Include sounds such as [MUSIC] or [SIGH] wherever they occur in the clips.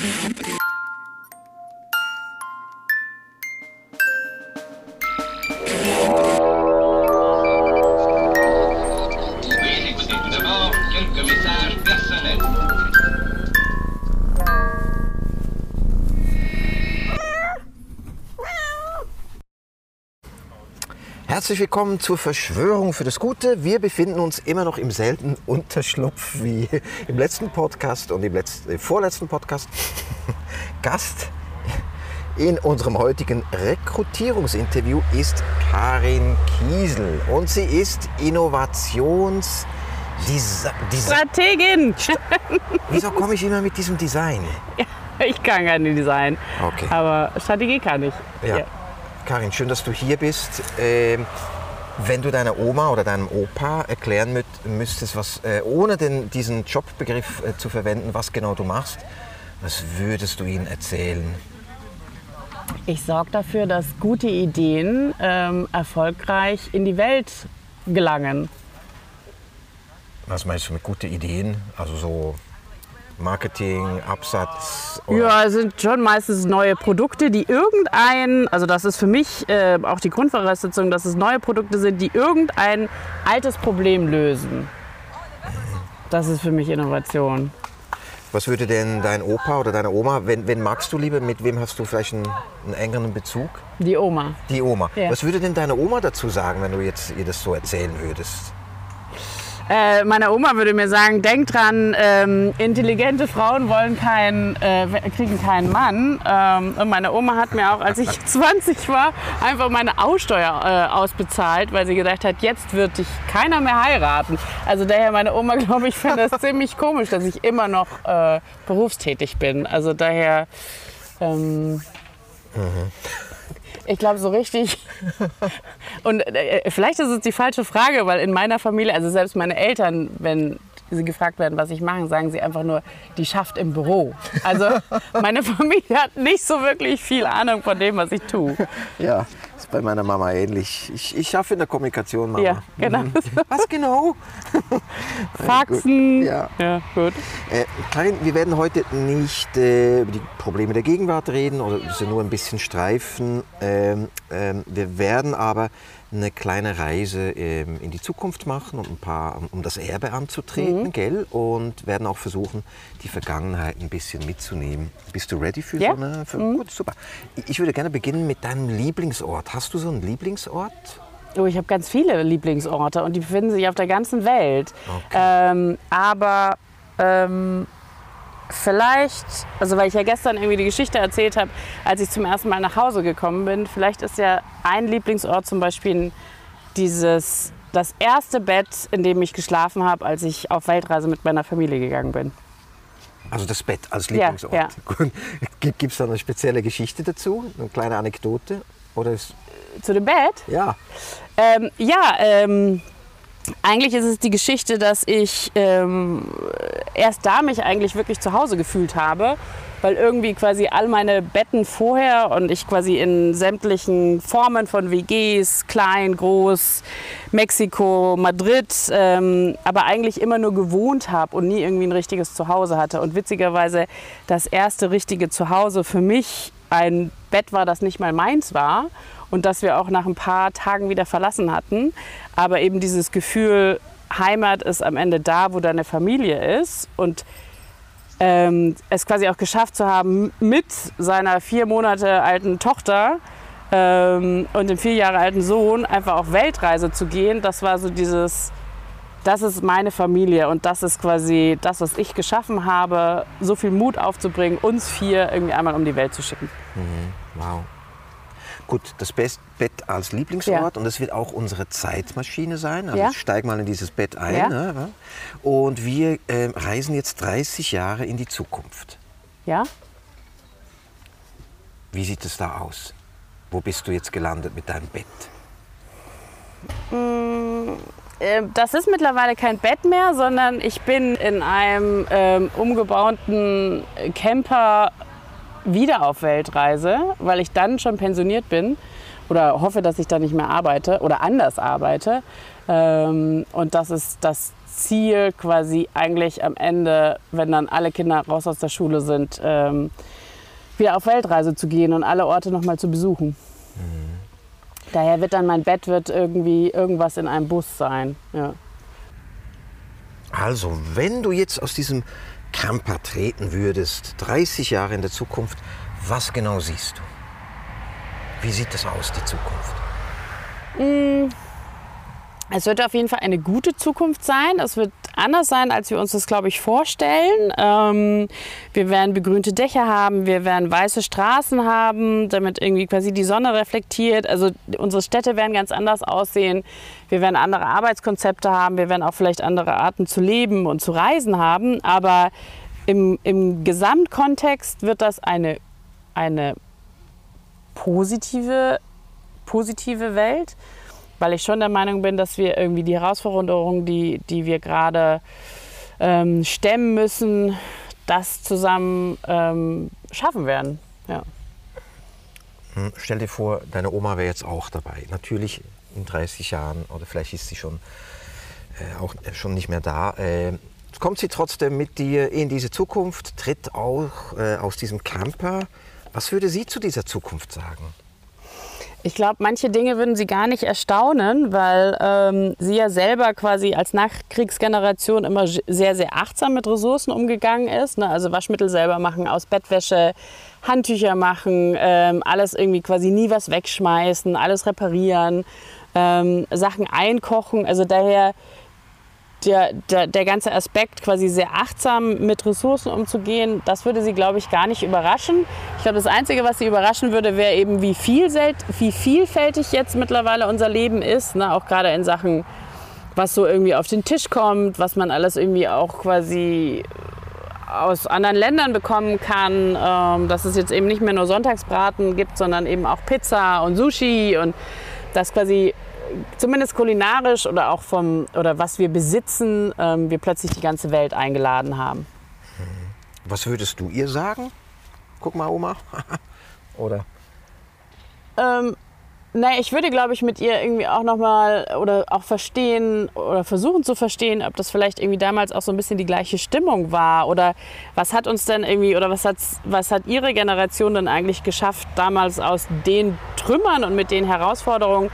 よし。Herzlich willkommen zur Verschwörung für das Gute. Wir befinden uns immer noch im selben Unterschlupf wie im letzten Podcast und im letzten, äh, vorletzten Podcast. [LAUGHS] Gast in unserem heutigen Rekrutierungsinterview ist Karin Kiesel und sie ist Innovations... Desi Desi Strategin. Wieso komme ich immer mit diesem Design? [LAUGHS] Ich kann keine Design. Okay. Aber Strategie kann ich. Ja. Karin, schön, dass du hier bist. Ähm, wenn du deiner Oma oder deinem Opa erklären müt, müsstest, was, äh, ohne den, diesen Jobbegriff äh, zu verwenden, was genau du machst, was würdest du ihnen erzählen? Ich sorge dafür, dass gute Ideen ähm, erfolgreich in die Welt gelangen. Was meinst du mit guten Ideen? Also so Marketing, Absatz? Oder? Ja, es sind schon meistens neue Produkte, die irgendein, also das ist für mich äh, auch die Grundvoraussetzung, dass es neue Produkte sind, die irgendein altes Problem lösen. Das ist für mich Innovation. Was würde denn dein Opa oder deine Oma, wen, wen magst du lieber, mit wem hast du vielleicht einen, einen engeren Bezug? Die Oma. Die Oma. Ja. Was würde denn deine Oma dazu sagen, wenn du jetzt ihr das so erzählen würdest? Äh, meine Oma würde mir sagen, denk dran, ähm, intelligente Frauen wollen keinen, äh, kriegen keinen Mann. Ähm, und meine Oma hat mir auch, als ich [LAUGHS] 20 war, einfach meine Aussteuer äh, ausbezahlt, weil sie gedacht hat, jetzt wird dich keiner mehr heiraten. Also daher meine Oma, [LAUGHS] glaube ich, findet das ziemlich komisch, dass ich immer noch äh, berufstätig bin. Also daher... Ähm, ich glaube so richtig. [LAUGHS] Und äh, vielleicht ist es die falsche Frage, weil in meiner Familie, also selbst meine Eltern, wenn sie gefragt werden, was ich mache, sagen sie einfach nur, die schafft im Büro. Also [LAUGHS] meine Familie hat nicht so wirklich viel Ahnung von dem, was ich tue. Ja, ist bei meiner Mama ähnlich. Ich, ich schaffe in der Kommunikation, Mama. Ja, genau. Was genau? [LAUGHS] Faxen. Ja. ja, gut. Äh, Karin, wir werden heute nicht äh, über die Probleme der Gegenwart reden oder sie nur ein bisschen streifen. Ähm, ähm, wir werden aber eine kleine Reise ähm, in die Zukunft machen und ein paar, um- um das Erbe anzutreten, gell? Und werden auch versuchen, die Vergangenheit ein bisschen mitzunehmen. Bist du ready für Ja. so eine? Für, Gut, super. Ich würde gerne beginnen mit deinem Lieblingsort. Hast du so einen Lieblingsort? Oh, ich habe ganz viele Lieblingsorte und die befinden sich auf der ganzen Welt. Ähm, aber ähm, vielleicht, also weil ich ja gestern irgendwie die Geschichte erzählt habe, als ich zum ersten Mal nach Hause gekommen bin, vielleicht ist ja ein Lieblingsort zum Beispiel dieses, das erste Bett, in dem ich geschlafen habe, als ich auf Weltreise mit meiner Familie gegangen bin. Also das Bett als Ja, Lieblingsort. ja. [LAUGHS] Gibt es da eine spezielle Geschichte dazu? Eine kleine Anekdote? Oder ist, Zu dem Bett? ja, Ähm, ja, ähm, eigentlich ist es die Geschichte, dass ich ähm, erst da mich eigentlich wirklich zu Hause gefühlt habe, weil irgendwie quasi all meine Betten vorher und ich quasi in sämtlichen Formen von WGs, klein, groß, Mexiko, Madrid, ähm, aber eigentlich immer nur gewohnt habe und nie irgendwie ein richtiges Zuhause hatte. Und witzigerweise das erste richtige Zuhause für mich ein Bett war, das nicht mal meins war und das wir auch nach ein paar Tagen wieder verlassen hatten. Aber eben dieses Gefühl, Heimat ist am Ende da, wo deine Familie ist und ähm, es quasi auch geschafft zu haben, mit seiner vier Monate alten Tochter ähm, und dem vier Jahre alten Sohn einfach auf Weltreise zu gehen, das war so dieses, das ist meine Familie und das ist quasi das, was ich geschaffen habe, so viel Mut aufzubringen, uns vier irgendwie einmal um die Welt zu schicken. wow. Gut, das Best Bett als Lieblingsort Ja. und das wird auch unsere Zeitmaschine sein. Also Ja. ich steig mal in dieses Bett ein. Ja. Ne? Und wir ähm, reisen jetzt 30 Jahre in die Zukunft. Ja? Wie sieht es da aus? Wo bist du jetzt gelandet mit deinem Bett? Ähm, Das ist mittlerweile kein Bett mehr, sondern ich bin in einem ähm, umgebauten Camper wieder auf Weltreise, weil ich dann schon pensioniert bin oder hoffe, dass ich dann nicht mehr arbeite oder anders arbeite. Ähm, und das ist das Ziel, quasi eigentlich am Ende, wenn dann alle Kinder raus aus der Schule sind, ähm, wieder auf Weltreise zu gehen und alle Orte nochmal zu besuchen. Daher wird dann mein Bett wird irgendwie irgendwas in einem Bus sein. Ja. Also, wenn du jetzt aus diesem Camper treten würdest, 30 Jahre in der Zukunft, was genau siehst du? Wie sieht das aus, die Zukunft? Es wird auf jeden Fall eine gute Zukunft sein. Es wird anders sein, als wir uns das, glaube ich, vorstellen. Ähm, wir werden begrünte Dächer haben, wir werden weiße Straßen haben, damit irgendwie quasi die Sonne reflektiert. Also unsere Städte werden ganz anders aussehen. Wir werden andere Arbeitskonzepte haben, wir werden auch vielleicht andere Arten zu leben und zu reisen haben. Aber im, im Gesamtkontext wird das eine, eine positive, positive Welt weil ich schon der Meinung bin, dass wir irgendwie die Herausforderungen, die, die wir gerade ähm, stemmen müssen, das zusammen ähm, schaffen werden. Ja. Hm, Stell dir vor, deine Oma wäre jetzt auch dabei. Natürlich in 30 Jahren oder vielleicht ist sie schon, äh, auch schon nicht mehr da. Äh, kommt sie trotzdem mit dir in diese Zukunft, tritt auch äh, aus diesem Camper. Was würde sie zu dieser Zukunft sagen? Ich glaube, manche Dinge würden sie gar nicht erstaunen, weil ähm, sie ja selber quasi als Nachkriegsgeneration immer sehr, sehr achtsam mit Ressourcen umgegangen ist. Ne? Also Waschmittel selber machen, aus Bettwäsche, Handtücher machen, ähm, alles irgendwie quasi nie was wegschmeißen, alles reparieren, ähm, Sachen einkochen. Also daher der, der, der ganze Aspekt, quasi sehr achtsam mit Ressourcen umzugehen, das würde sie, glaube ich, gar nicht überraschen. Ich glaube, das Einzige, was sie überraschen würde, wäre eben, wie, vielselt, wie vielfältig jetzt mittlerweile unser Leben ist. Ne? Auch gerade in Sachen, was so irgendwie auf den Tisch kommt, was man alles irgendwie auch quasi aus anderen Ländern bekommen kann. Ähm, dass es jetzt eben nicht mehr nur Sonntagsbraten gibt, sondern eben auch Pizza und Sushi und das quasi zumindest kulinarisch oder auch vom oder was wir besitzen, ähm, wir plötzlich die ganze Welt eingeladen haben. Was würdest du ihr sagen? Guck mal, Oma. [LAUGHS] oder? Ähm, naja, ich würde, glaube ich, mit ihr irgendwie auch nochmal oder auch verstehen oder versuchen zu verstehen, ob das vielleicht irgendwie damals auch so ein bisschen die gleiche Stimmung war oder was hat uns denn irgendwie oder was was hat ihre Generation denn eigentlich geschafft, damals aus den Trümmern und mit den Herausforderungen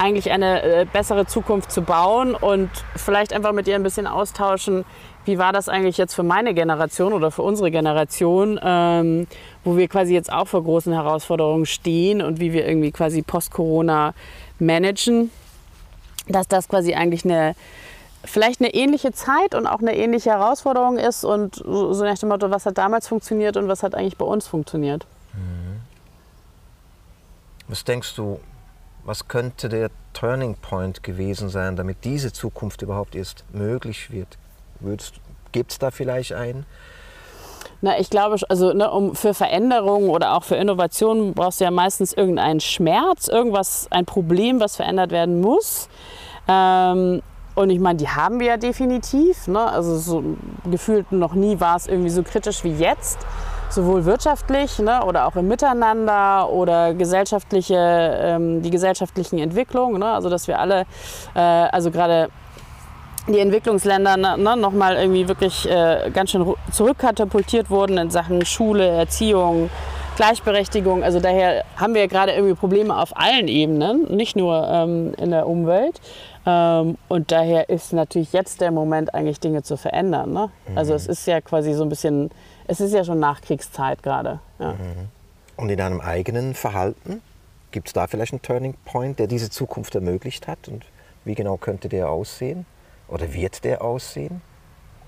eigentlich eine äh, bessere Zukunft zu bauen und vielleicht einfach mit ihr ein bisschen austauschen, wie war das eigentlich jetzt für meine Generation oder für unsere Generation, ähm, wo wir quasi jetzt auch vor großen Herausforderungen stehen und wie wir irgendwie quasi post-Corona managen, dass das quasi eigentlich eine vielleicht eine ähnliche Zeit und auch eine ähnliche Herausforderung ist und so nach dem Motto, was hat damals funktioniert und was hat eigentlich bei uns funktioniert. Was denkst du, was könnte der Turning Point gewesen sein, damit diese Zukunft überhaupt erst möglich wird? Gibt es da vielleicht einen? Na, ich glaube, also ne, um für Veränderungen oder auch für Innovationen brauchst du ja meistens irgendeinen Schmerz, irgendwas, ein Problem, was verändert werden muss. Ähm, und ich meine, die haben wir ja definitiv. Ne? Also so gefühlt noch nie war es irgendwie so kritisch wie jetzt. Sowohl wirtschaftlich ne, oder auch im Miteinander oder gesellschaftliche, ähm, die gesellschaftlichen Entwicklungen. Ne? Also dass wir alle, äh, also gerade die Entwicklungsländer ne, ne, nochmal irgendwie wirklich äh, ganz schön zurückkatapultiert wurden in Sachen Schule, Erziehung, Gleichberechtigung. Also daher haben wir gerade irgendwie Probleme auf allen Ebenen, nicht nur ähm, in der Umwelt. Ähm, und daher ist natürlich jetzt der Moment, eigentlich Dinge zu verändern. Ne? Also es ist ja quasi so ein bisschen, es ist ja schon Nachkriegszeit gerade. Ja. Und in deinem eigenen Verhalten? Gibt es da vielleicht einen Turning Point, der diese Zukunft ermöglicht hat? Und wie genau könnte der aussehen? Oder wird der aussehen?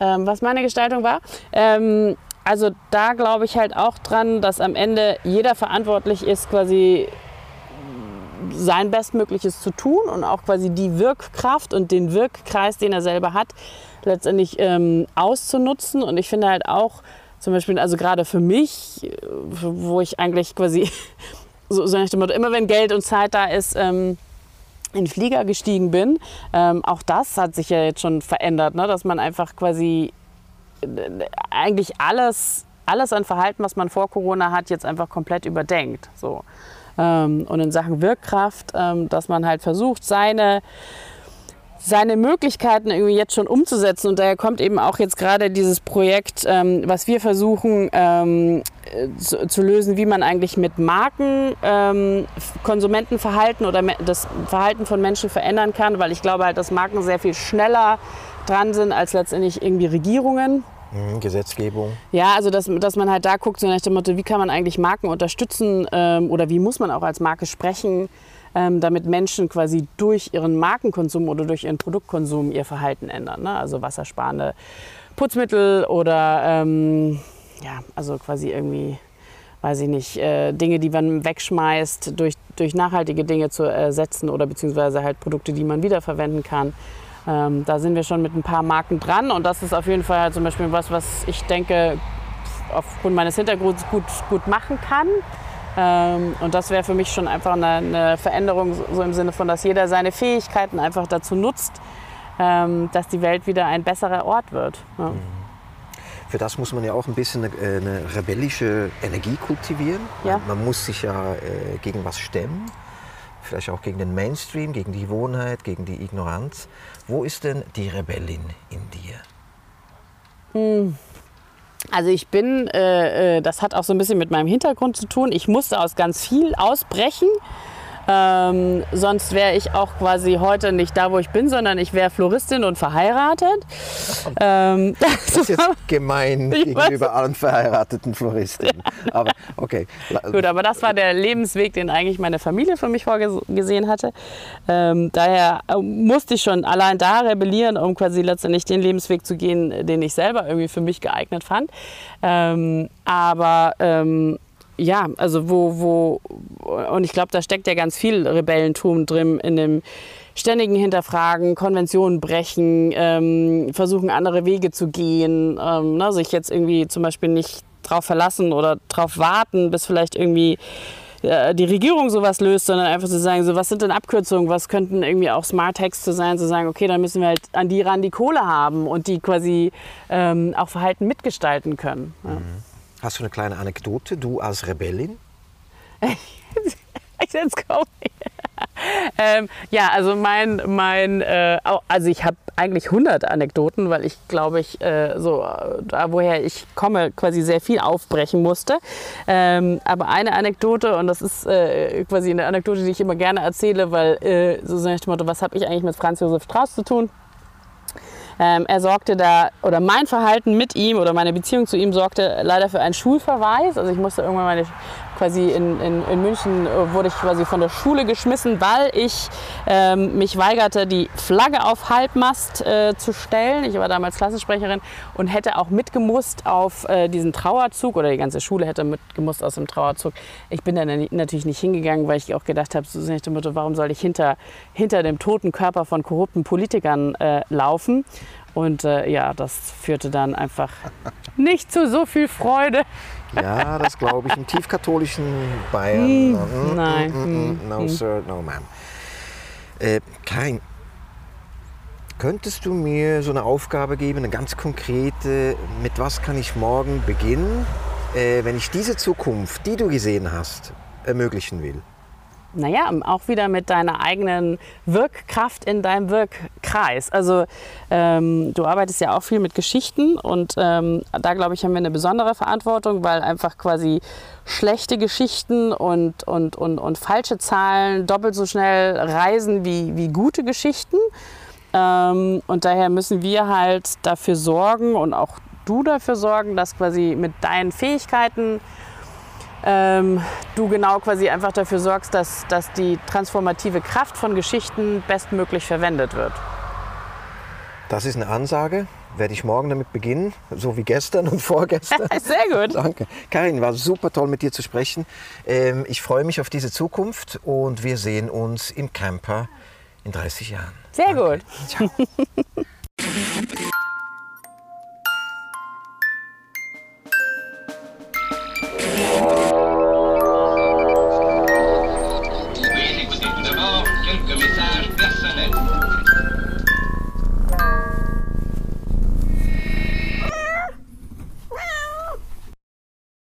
ähm, was meine Gestaltung war. Ähm, also da glaube ich halt auch dran, dass am Ende jeder verantwortlich ist, quasi sein Bestmögliches zu tun und auch quasi die Wirkkraft und den Wirkkreis, den er selber hat, letztendlich ähm, auszunutzen. Und ich finde halt auch, zum Beispiel, also gerade für mich, wo ich eigentlich quasi [LAUGHS] so, so nach dem Motto, immer wenn Geld und Zeit da ist, ähm, in den Flieger gestiegen bin. Ähm, auch das hat sich ja jetzt schon verändert, ne? dass man einfach quasi äh, eigentlich alles, alles an Verhalten, was man vor Corona hat, jetzt einfach komplett überdenkt. So. Ähm, und in Sachen Wirkkraft, ähm, dass man halt versucht, seine seine Möglichkeiten irgendwie jetzt schon umzusetzen. Und daher kommt eben auch jetzt gerade dieses Projekt, ähm, was wir versuchen ähm, äh, zu, zu, lösen, wie man eigentlich mit Marken ähm, Konsumentenverhalten oder das Verhalten von Menschen verändern kann, weil ich glaube halt, dass Marken sehr viel schneller dran sind als letztendlich irgendwie Regierungen. Mhm, Gesetzgebung. Ja, also dass, dass man halt da guckt, so nach dem Motto, wie kann man eigentlich Marken unterstützen ähm, oder wie muss man auch als Marke sprechen, ähm, damit Menschen quasi durch ihren Markenkonsum oder durch ihren Produktkonsum ihr Verhalten ändern. Ne? Also wassersparende Putzmittel oder ähm, ja, also quasi irgendwie, weiß ich nicht, äh, Dinge, die man wegschmeißt, durch, durch nachhaltige Dinge zu ersetzen oder beziehungsweise halt Produkte, die man wiederverwenden kann. Ähm, da sind wir schon mit ein paar Marken dran und das ist auf jeden Fall halt zum Beispiel was, was ich denke, aufgrund meines Hintergrunds gut, gut machen kann. Ähm, und das wäre für mich schon einfach eine, eine, Veränderung, so im Sinne von, dass jeder seine Fähigkeiten einfach dazu nutzt, ähm, dass die Welt wieder ein besserer Ort wird. Ja. Mhm. Für das muss man ja auch ein bisschen eine, äh, eine rebellische Energie kultivieren. Ja. Man muss sich ja äh, gegen was stemmen, vielleicht auch gegen den Mainstream, gegen die Gewohnheit, gegen die Ignoranz. Wo ist denn die Rebellin in dir? Hm. Also ich bin, äh, äh, das hat auch so ein bisschen mit meinem Hintergrund zu tun. Ich musste aus ganz viel ausbrechen. Ähm, sonst wäre ich auch quasi heute nicht da, wo ich bin, sondern ich wäre Floristin und verheiratet. Ähm, [LAUGHS] das, das, ist jetzt gemein [LAUGHS] gegenüber allen verheirateten Floristinnen. Ja. Aber okay. Gut, aber das war der Lebensweg, den eigentlich meine Familie für mich vorgesehen hatte. Ähm, daher äh, musste ich schon allein da rebellieren, um quasi letztendlich den Lebensweg zu gehen, den ich selber irgendwie für mich geeignet fand. Ähm, aber ähm, ja, also wo, wo, und ich glaube, da steckt ja ganz viel Rebellentum drin in dem ständigen Hinterfragen, Konventionen brechen, ähm, versuchen andere Wege zu gehen, ähm, ne, sich jetzt irgendwie zum Beispiel nicht drauf verlassen oder drauf warten, bis vielleicht irgendwie äh, die Regierung sowas löst, sondern einfach zu sagen, so was sind denn Abkürzungen, was könnten irgendwie auch Smart Texte sein, zu sagen, okay, dann müssen wir halt an die ran die Kohle haben und die quasi ähm, auch Verhalten mitgestalten können. Ja. Mhm. Hast du eine kleine Anekdote, du als Rebellin? [LAUGHS] Jetzt komme ähm, ja, also mein, mein äh, also ich habe eigentlich 100 Anekdoten, weil ich glaube ich äh, so da woher ich komme quasi sehr viel aufbrechen musste. Ähm, aber eine Anekdote und das ist äh, quasi eine Anekdote, die ich immer gerne erzähle, weil äh, so nach dem Motto, was habe ich eigentlich mit Franz Josef Strauß zu tun? Ähm, er sorgte da, oder mein Verhalten mit ihm oder meine Beziehung zu ihm sorgte leider für einen Schulverweis. Also ich musste irgendwann meine quasi in, in, in München äh, wurde ich quasi von der Schule geschmissen, weil ich ähm, mich weigerte, die Flagge auf Halbmast äh, zu stellen. Ich war damals Klassensprecherin und hätte auch mitgemusst auf äh, diesen Trauerzug oder die ganze Schule hätte mitgemusst aus dem Trauerzug. Ich bin dann natürlich nicht hingegangen, weil ich auch gedacht habe, so nach dem Motto, warum soll ich hinter, hinter dem toten Körper von korrupten Politikern äh, laufen? Und äh, ja, das führte dann einfach [LAUGHS] nicht zu so viel Freude. Ja, das glaube ich im tiefkatholischen Bayern. Mm, nein. Mm, mm, no, sir, no, ma'am. Äh, Karin, könntest du mir so eine Aufgabe geben, eine ganz konkrete, mit was kann ich morgen beginnen, äh, wenn ich diese Zukunft, die du gesehen hast, ermöglichen will? Naja, auch wieder mit deiner eigenen Wirkkraft in deinem Wirkkreis. Also ähm, du arbeitest ja auch viel mit Geschichten und ähm, da glaube ich, haben wir eine besondere Verantwortung, weil einfach quasi schlechte Geschichten und, und, und, und falsche Zahlen doppelt so schnell reisen wie, wie gute Geschichten. Ähm, und daher müssen wir halt dafür sorgen und auch du dafür sorgen, dass quasi mit deinen Fähigkeiten ähm, du genau quasi einfach dafür sorgst, dass, dass die transformative Kraft von Geschichten bestmöglich verwendet wird. Das ist eine Ansage. Werde ich morgen damit beginnen, so wie gestern und [LAUGHS] vorgestern. [LAUGHS] Sehr gut. Danke. Karin, war super toll mit dir zu sprechen. Ähm, ich freue mich auf diese Zukunft und wir sehen uns im Camper in 30 Jahren. Sehr Danke. gut. Ciao. [LAUGHS]